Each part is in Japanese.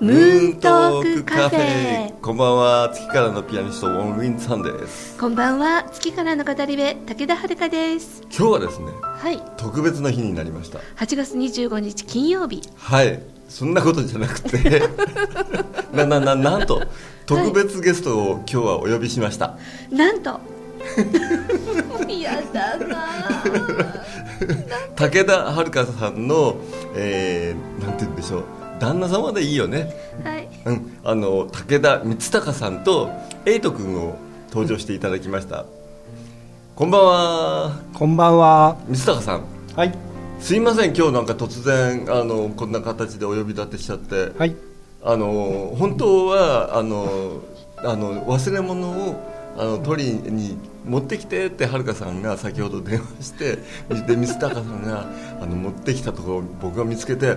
ムーントークカフェ。こんばんは。月からのピアニストウォン・ウィンさんです。こんばんは。月からの語り部武田遥です。今日はですねはい。特別な日になりました。8月25日金曜日。はい。そんなことじゃなくて。ななななんと特別ゲストを今日はお呼びしました、なんと。やだな武田遥さんの、えー、なんて言うんでしょう旦那様でいいよね。はい。うん、あの武田光隆さんとエイト君を登場していただきました、こんばんは。こんばんは。光隆さん。はい。すいません。今日なんか突然あのこんな形でお呼び立てしちゃって、はい。あの本当はあのあの忘れ物をあの取りに持ってきてってはるかさんが先ほど電話してで光隆さんがあの持ってきたところを僕が見つけて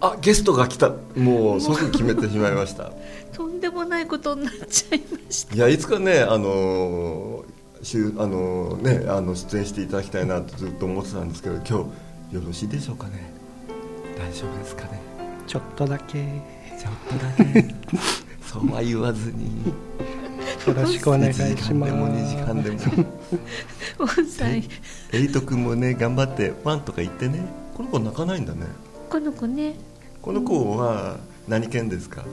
あゲストが来た。もう即決めてしまいました。とんでもないことになっちゃいました。いやいつかねあのしゅあのねあの出演していただきたいなとずっと思ってたんですけど今日よろしいでしょうかね。大丈夫ですかね。ちょっとだけ。ちょっとだけ。そうは言わずに。よろしくお願い1時します。間でも2時間でも。もうさエイト君もね頑張ってワンとか言ってね。この子泣かないんだね。この子ねこの子は何犬ですか？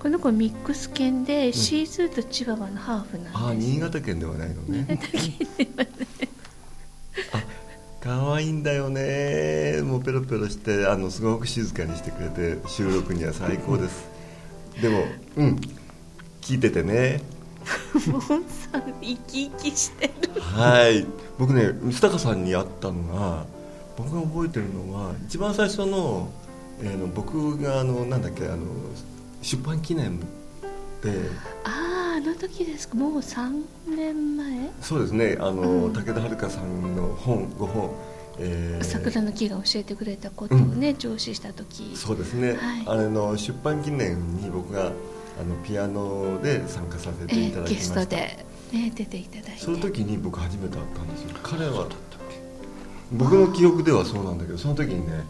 この子ミックス犬で、シーズーとチワワのハーフなんですああ新潟県ではないのね。新潟県ではねあ可愛いんだよね。もうペロペロしてあのすごく静かにしてくれて収録には最高です。でもうん。聞いててね。もうさ生き生きしてる。はい。僕ね光高さんに会ったのが僕が覚えてるのは一番最初の,、えーの僕があのなんだっけあの出版記念で。あああの時ですか。もう3年前？そうですね。あの、うん。武田遥さんの本5本、えー。桜の木が教えてくれたことをね、上司した時。そうですね、はい。あれの出版記念に僕があのピアノで参加させていただきゲスました、トで、ね、出ていただいて。その時に僕初めて会ったんですよ。彼は。僕の記憶ではそうなんだけどその時にね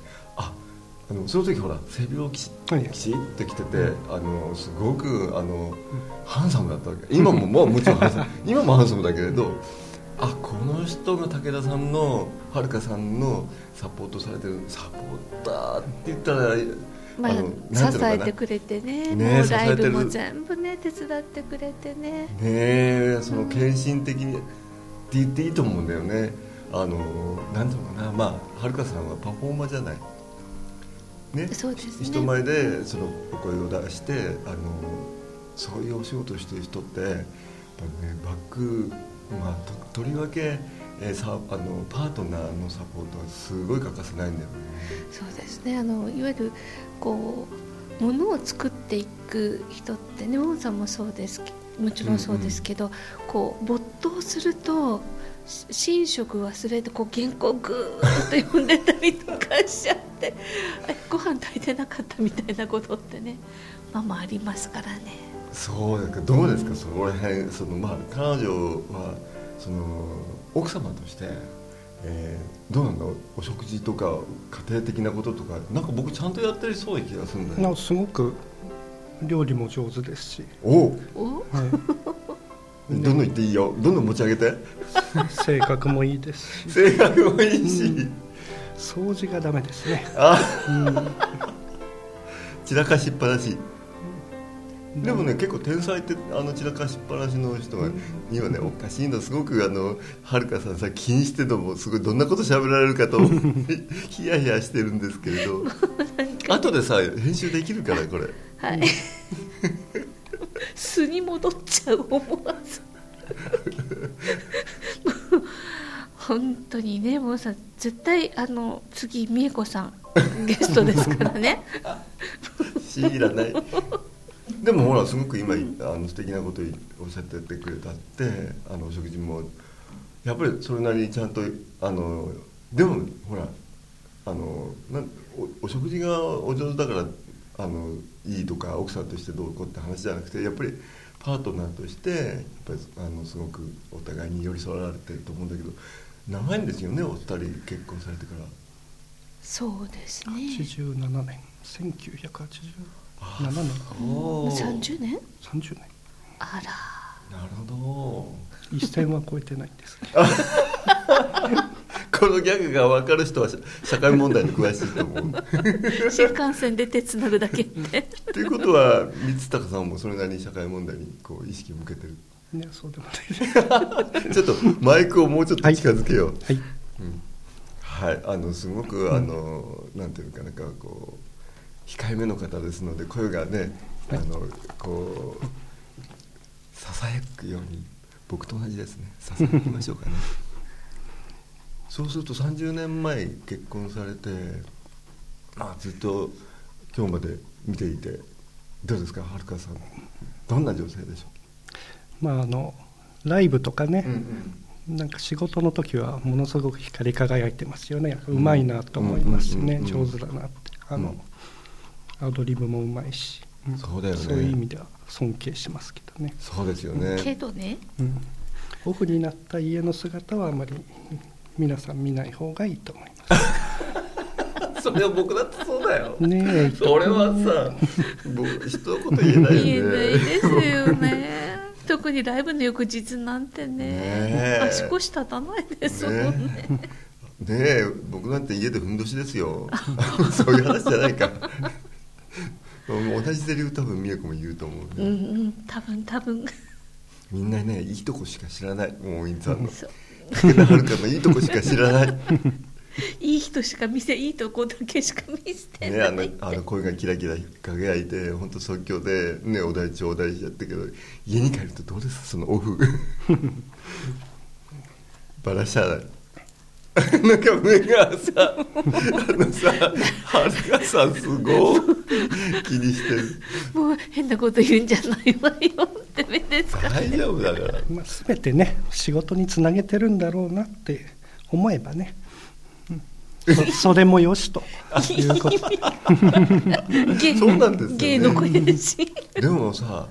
ああのその時ほら背拍子はい。きちってきてて、あのすごくあの、ハンサムだったわけ。今も もうもちろんハンサム。今もハンサムだけれどあこの人が武田さんのはるかさんのサポートされてるサポーターって言ったらまあ、支えてくれてね。ねもうライブも全部ね手伝ってくれてね。ねえその献身的にって言っていいと思うんだよね。あのなんていうのかな。まあはるかさんはパフォーマーじゃないね。ね。人前でそのお声を出してあのそういうお仕事をしてる人ってやっぱねバックまあととりわけえーさあのパートナーのサポートはすごい欠かせないんだよね。そうですね。あのいわゆるこうものを作っていく人ってねウォンさんもそうですけもちろんそうですけど、こう没頭するとし寝食忘れてこう原稿ぐーっと読んでたりとかしちゃって えご飯炊いてなかったみたいなことってねまあまあありますからね。そうだけどどうですか？そこら辺そのまあ彼女はその奥様として、えーどうなんだお食事とか家庭的なこととかなんか僕ちゃんとやってるそうな気がするんだよなすごく料理も上手ですし、おう。おはい、どんどん言っていいよ。どんどん持ち上げて。性格もいいです。し、性格もいいし、掃除がダメですね。あ。うん。散らかしっぱなし。でもね結構天才ってあの散らかしっぱなしの人がにはねおかしいのすごくあのはるかさんさ気にしてるのもすごいどんなこと喋られるかと ヒヤヒヤしてるんですけれど。後でさ編集できるからこれ。はい、素に戻っちゃう思わず。本当にねもうさ絶対あの次美恵子さんゲストですからね。知らない。でもほらすごく今あの素敵なことおっしゃっててくれたってあのお食事もやっぱりそれなりにちゃんとあのでもほらあのなんおお食事がお上手だからあのいいとか奥さんとしてどうこうって話じゃなくてやっぱりパートナーとしてやっぱりあのすごくお互いに寄り添われてると思うんだけど長いんですよねお二人結婚されてから。そうですね。87年。1987あ年。おー。30年？30年。あら。なるほど。一線は超えてないんですけど このギャグが分かる人は社社会問題に詳しいと思う。新幹線で手つなぐだけって。っていうことは光高さんもそれなりに社会問題にこう意識を向けてる。ねそうでもない。ですちょっとマイクをもうちょっと近づけよう。はい。うん。はい、あのすごくあの、なんていうかなんかこう控えめの方ですので声がね、あのこうささやくように僕と同じですね。ささやきましょうかねそうすると30年前結婚されてまあずっと今日まで見ていてどうですかはるかさん。どんな女性でしょまああのライブとかね、う、なんか仕事の時はものすごく光り輝いてますよね。うまいなと思いますね、うんうんうんうん上手だなって。あの、アドリブもうまいし、ん。そうだよね。そういう意味では尊敬しますけどね、そうですよねけどね。うん、オフになった家の姿はあまり皆さん見ない方がいいと思いま それは僕だってそうだよ。すねえ。それはさ 僕一言言えないよね言えないですよね。特にライブの翌日なんてね。足腰立たないですもんね。ねねえ僕なんて家でふんどしですよ。そういう話じゃないか同じセリフ多分美恵子も言うと思うね、うんうん。多分多分。みんなねいいとこしか知らない。もうインさんの。そう武田遥のいいとこしか知らない。いい人しか見せいいとこだけしか見せてね、あのあの声がキラキラ輝いて本当即興で、ね、お題頂戴しちゃったけど家に帰るとどうです？そのオフ。バラしちゃないなんか目がさあのさはるかさんすごい気にしてる。もう変なこと言うんじゃないわよって目ですか大丈夫だから。まあ、全てね仕事につなげてるんだろうなって思えばね、うん、そそれもよしと。いうこと。芸そうなんですよね。芸の声ですし。でもさ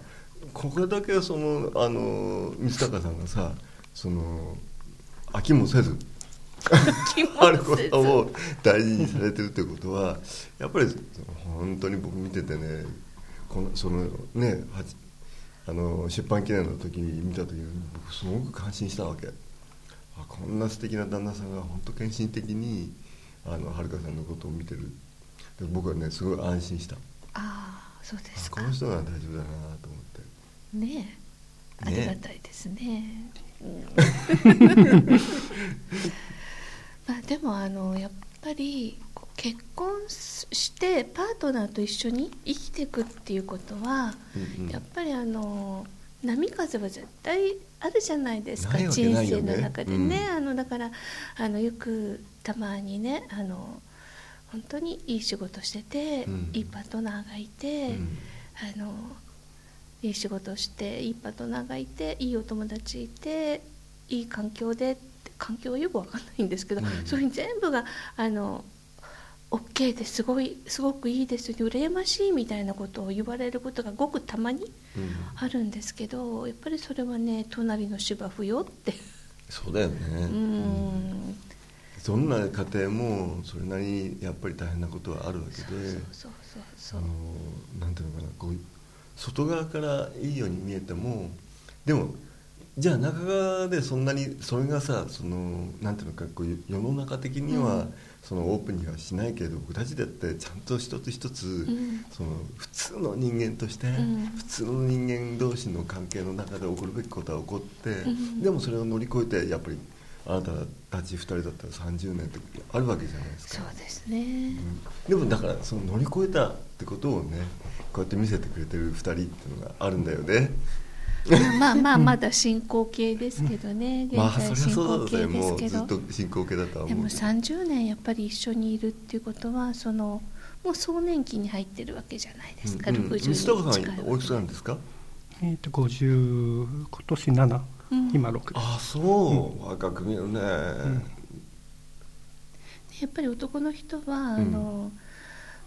これだけそのあの光高さんがさその飽きもせずあることを大事にされてるってことはやっぱり本当に僕見ててねこのそのねはちあの出版記念の時に見た時に僕すごく感心したわけ。あこんな素敵な旦那さんが本当献身的にあのはるかさんのことを見てる。で僕はねすごい安心した。ああそうですか。あこの人が大丈夫だなと思って。ねえ。あねりがたいですね。うん まあでもあのやっぱり結婚してパートナーと一緒に生きていくっていうことは、うんうん。やっぱりあの波風は絶対あるじゃないですかないわけ人生の中でね、うん。あのだからあのよくたまにねあの本当にいい仕事してて、うん。いいパートナーがいて、うん。あのいい仕事をしていいパートナーがいていいお友達いていい環境でって環境はよくわかんないんですけど、うん。そういうふうに全部があの OK ですごいすごくいいです羨ましいみたいなことを言われることがごくたまにうん。あるんですけどやっぱりそれはね隣の芝生よって。そうだよね、うーん。どんな家庭もそれなりにやっぱり大変なことはあるわけで。そうそうそうそう。あのなんていうのかなこう外側からいいように見えてもでもじゃあ中側でそんなにそれがさそのなんていうのかこう世の中的には、うん。そのオープンにはしないけれど僕たちだってちゃんと一つ一つ、ん。その普通の人間として、ん。普通の人間同士の関係の中で起こるべきことは起こって、ん。でもそれを乗り越えてやっぱりあなたたち2人だったら30年ってあるわけじゃないですか。そうですね、うん。でもだからその乗り越えたってことをねこうやって見せてくれてる2人っていうのがあるんだよねまあまあまだ進行形ですけどね。現在進行形ですけど、ずっと進行形だとはでも思うけど。30年やっぱり一緒にいるっていうことはそのもう壮年期に入ってるわけじゃないですか、うんうん。60に水高さんおいくつなんですかえーと50今年7うん。今6ですあそう、若く見るね、やっぱり男の人は、あの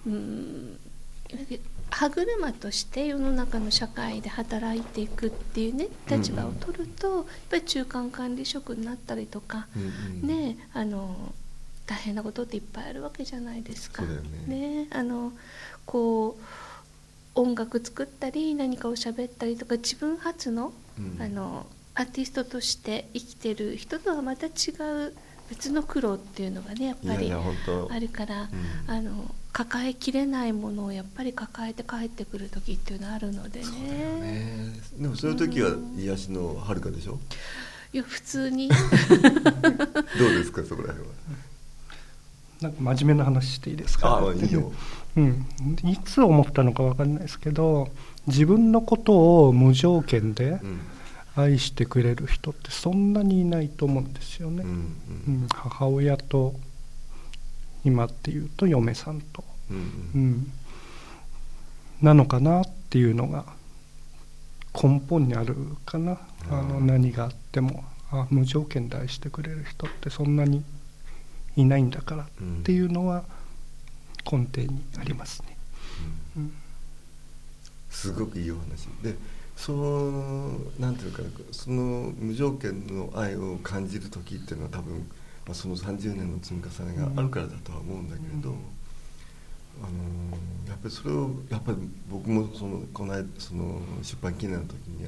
うん歯車として世の中の社会で働いていくっていうね立場を取ると、やっぱり中間管理職になったりとか、うんうんねあの大変なことっていっぱいあるわけじゃないですか。そうだよね。あのこう音楽作ったり何かを喋ったりとか自分発の,、うん。あのアーティストとして生きてる人とはまた違う別の苦労っていうのがねやっぱりあるから、うん。あの抱えきれないものをやっぱり抱えて帰ってくる時っていうのはあるのでね。ね。でもそういう時は癒しのはるかでしょ？いや普通に。どうですかそこら辺は？なんか真面目な話していいですか？ああいいよ。うん、いつ思ったのか分かんないですけど自分のことを無条件でうん。愛してくれる人ってそんなにいないと思うんですよね、うん。うん。母親と今っていうと嫁さんと、うんううん。ん、なのかなっていうのが根本にあるかな。あの何があってもあ無条件で愛してくれる人ってそんなにいないんだからっていうのは根底にありますね。うん。すごくいいお話。でそのなんていうかなその無条件の愛を感じる時っていうのは多分、まあ、その30年の積み重ねがあるからだとは思うんだけれど、うんあのやっぱりそれをやっぱり僕もそのこの間その出版記念の時に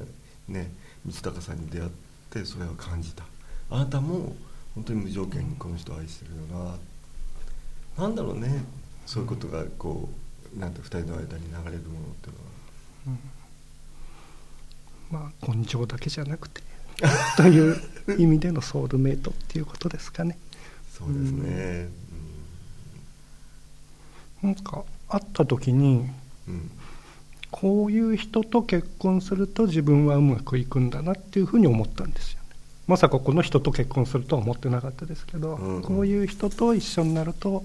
ね道高さんに出会ってそれを感じた。あなたも本当に無条件にこの人を愛してるよな。なんだろうね。そういうことがこうなんて二人の間に流れるものっていうのは。まあ根性だけじゃなくてという 意味でのソウルメイトっていうことですかね。そうですね。なんか会った時にうん。うんこういう人と結婚すると自分はうまくいくんだなっていうふうに思ったんですよね。まさかこの人と結婚するとは思ってなかったですけど、うんうんこういう人と一緒になると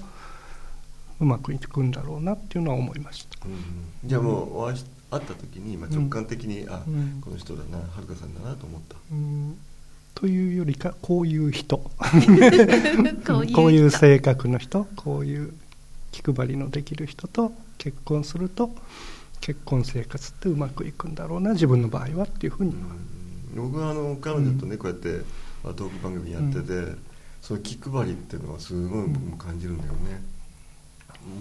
うまくいくんだろうなっていうのは思いました。うんじゃあもうお会いし会った時に、まあ、直感的に、あうんこの人だなはるかさんだなと思った。うんというよりか こういう人。ここういう人性格の人。こういう気配りのできる人と結婚すると結婚生活ってうまくいくんだろうな自分の場合はっていうふうに僕はあの彼女とね、こうやってまあトーク番組やってて、その気配りっていうのはすごい僕も感じるんだよね。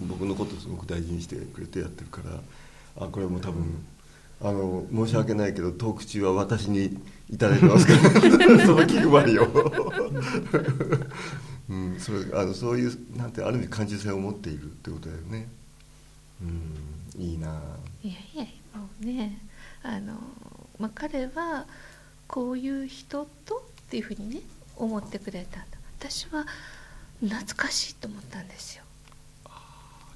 僕のことすごく大事にしてくれてやってるからあこれも多分あの申し訳ないけどトーク中は私にいただいてますから その気配りを、うん、それあのそういうなんてある意味感受性を持っているってことだよね。うんいいな。いやいやもうねあの、まあ、彼はこういう人とっていうふうにね思ってくれたんだ。私は懐かしいと思ったんですよ、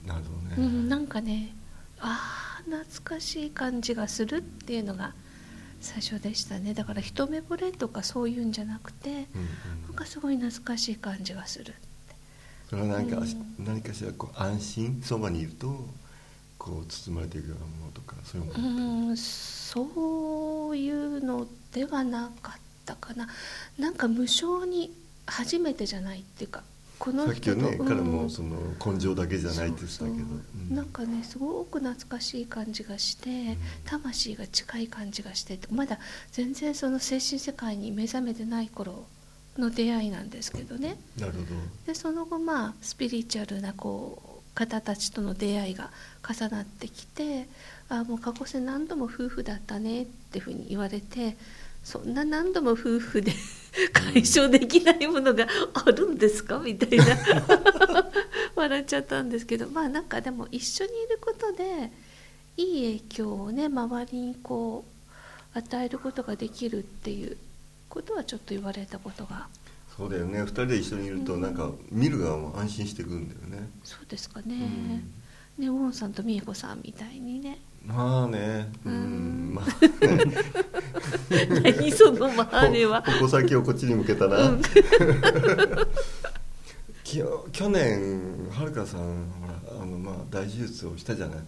なるほどね、うん、なんかねああ懐かしい感じがするっていうのが最初でしたね。だから一目惚れとかそういうんじゃなくてうんうん。なんかすごい懐かしい感じがするそれは何か、うん。何かしらこう安心そばにいるとこう包まれていくようなものとかそういうもうのそういうのではなかったかな。なんか無性に初めてじゃないっていうかこのさっきはね、うん彼もその根性だけじゃないって言ってたけど。なんかねすごく懐かしい感じがして、魂が近い感じがしてまだ全然その精神世界に目覚めてない頃の出会いなんですけどね。なるほど。でその後まあスピリチュアルなこう方たちとの出会いが重なってきてあもう過去世何度も夫婦だったねっていうふうに言われてそんな何度も夫婦で 解消できないものがあるんですか？みたいな。笑っちゃったんですけど。まあなんかでも一緒にいることでいい影響をね周りにこう与えることができるっていうことはちょっと言われたことが。そうだよね。二人で一緒にいるとなんか見る側も安心してくるんだよね、そうですかね。うん。ね、ウォンさんと美恵子さんみたいにね。まあね。ううん。んまあ。ね 何そのまあねは。矛先をこっちに向けたな、うん。き去年はるかさんほらあの、まあ、大手術をしたじゃない。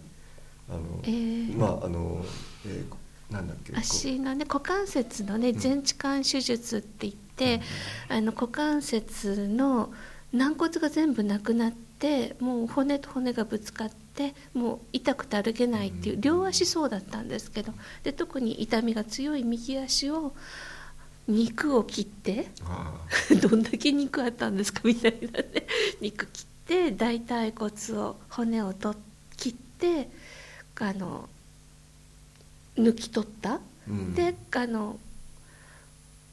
あの、えー。まああの、えーなんだっけ足のね股関節のね全置換手術って言って、あの股関節の軟骨が全部なくなってもう骨と骨がぶつかってもう痛くて歩けないっていう、両足そうだったんですけどで特に痛みが強い右足を肉を切ってあ どんだけ肉あったんですかみたいなね。肉切って大腿骨を骨をと切ってあの抜き取った、うん。であの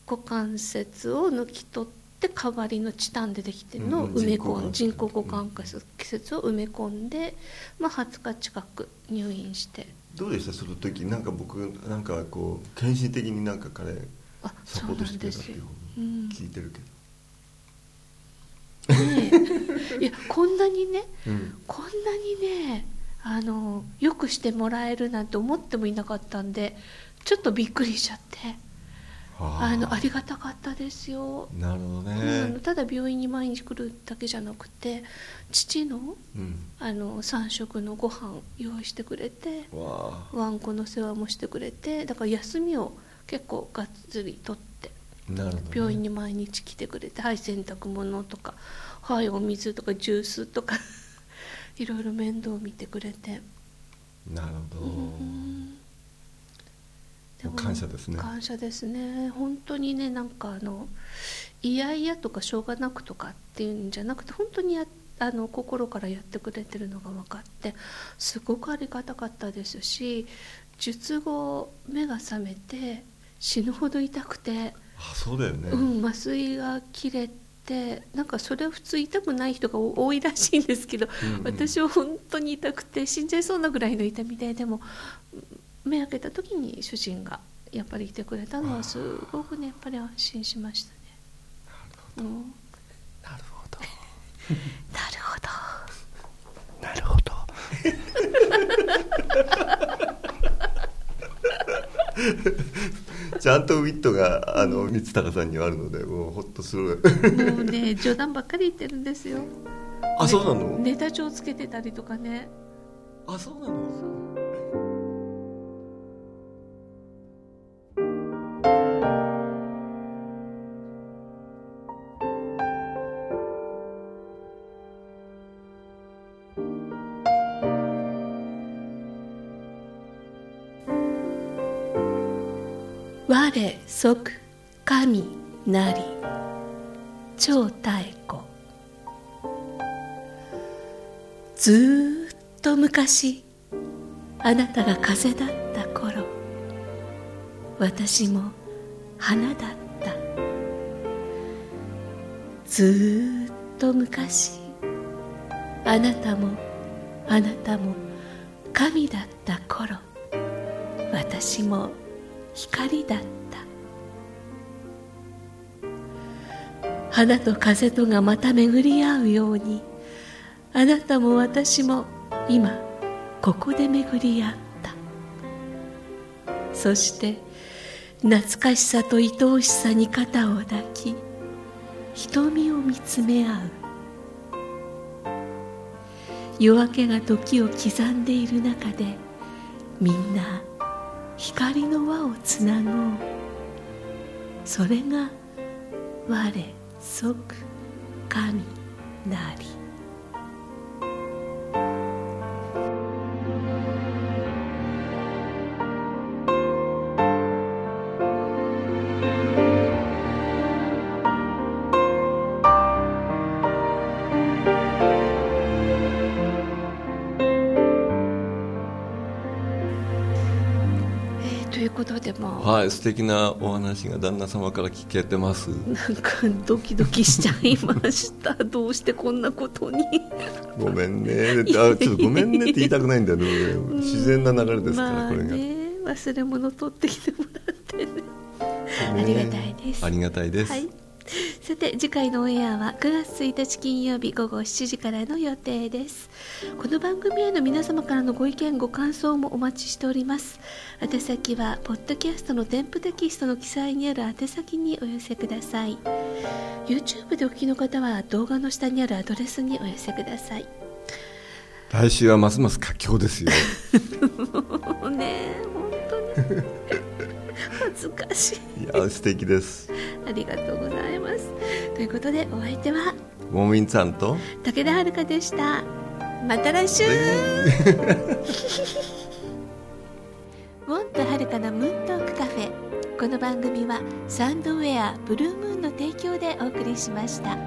股関節を抜き取って代わりのチタンでできてるのをうん埋め込ん、人人工工股関節を埋め込んで、まあ、20日近く入院して。どうでした？その時なんか僕なんかこう献身的になんか彼あサポートしてくれたっていうふううん。に聞いてるけねえ。いやこんなにねど、うん。こんなにねあのよくしてもらえるなんて思ってもいなかったんでちょっとびっくりしちゃってあのありがたかったですよ、なるほどうんただ病院に毎日来るだけじゃなくて父のうん。あの3食のご飯用意してくれてわあ。ワンコの世話もしてくれてだから休みを結構がっつりとってね、病院に毎日来てくれてはい洗濯物とかはいお水とかジュースとか いろいろ面倒見てくれて、なるほど、うん感謝ですね。感謝ですね。本当にねなんかあのいやいやとかしょうがなくとかっていうんじゃなくて本当にやあの心からやってくれてるのが分かってすごくありがたかったですし術後目が覚めて死ぬほど痛くて。あそうだよね、うん、麻酔が切れてなんかそれは普通痛くない人が多いらしいんですけど、うんうん。私は本当に痛くて死んじゃいそうなぐらいの痛みででも目開けた時に主人がやっぱりいてくれたのはすごくねやっぱり安心しましたね。うん、なるほど。なるほど。なるほど。ちゃんとウィットがあの三高さんにはあるのでもうほっとするもうね冗談ばっかり言ってるんですよ。あそうなの、ネタ帳つけてたりとかね。あそうなの？我即神なり。超太古ずっと昔あなたが風だった頃私も花だった。ずっと昔あなたもあなたも神だった頃私も光だった。花と風とがまた巡り合うようにあなたも私も今ここで巡り合った。そして懐かしさと愛おしさに肩を抱き瞳を見つめ合う。夜明けが時を刻んでいる中でみんな光の輪をつなごう。それが我即神なり。はい素敵なお話が旦那様から聞けてます。なんかドキドキしちゃいました。どうしてこんなことに。ごめんね。あちょっとごめんねって言いたくないんだよね。自然な流れですから、まあこれが、ね忘れ物取ってきてもらってね。ね。ありがたいです。ありがたいです、はいさて次回のオンエアは9月1日金曜日午後7時からの予定です。この番組への皆様からのご意見ご感想もお待ちしております。宛先はポッドキャストの添付テキストの記載にある宛先にお寄せください。YouTube でお聞きの方は動画の下にあるアドレスにお寄せください。来週はますます佳境ですよ。も うね本当に。恥ずかしい。いや素敵です。ありがとうございますということでお相手はウォンさんと？武田遥でした。また来週。ウォンとはるかのムーントークカフェ。この番組はサンドウェアブルームーンの提供でお送りしました。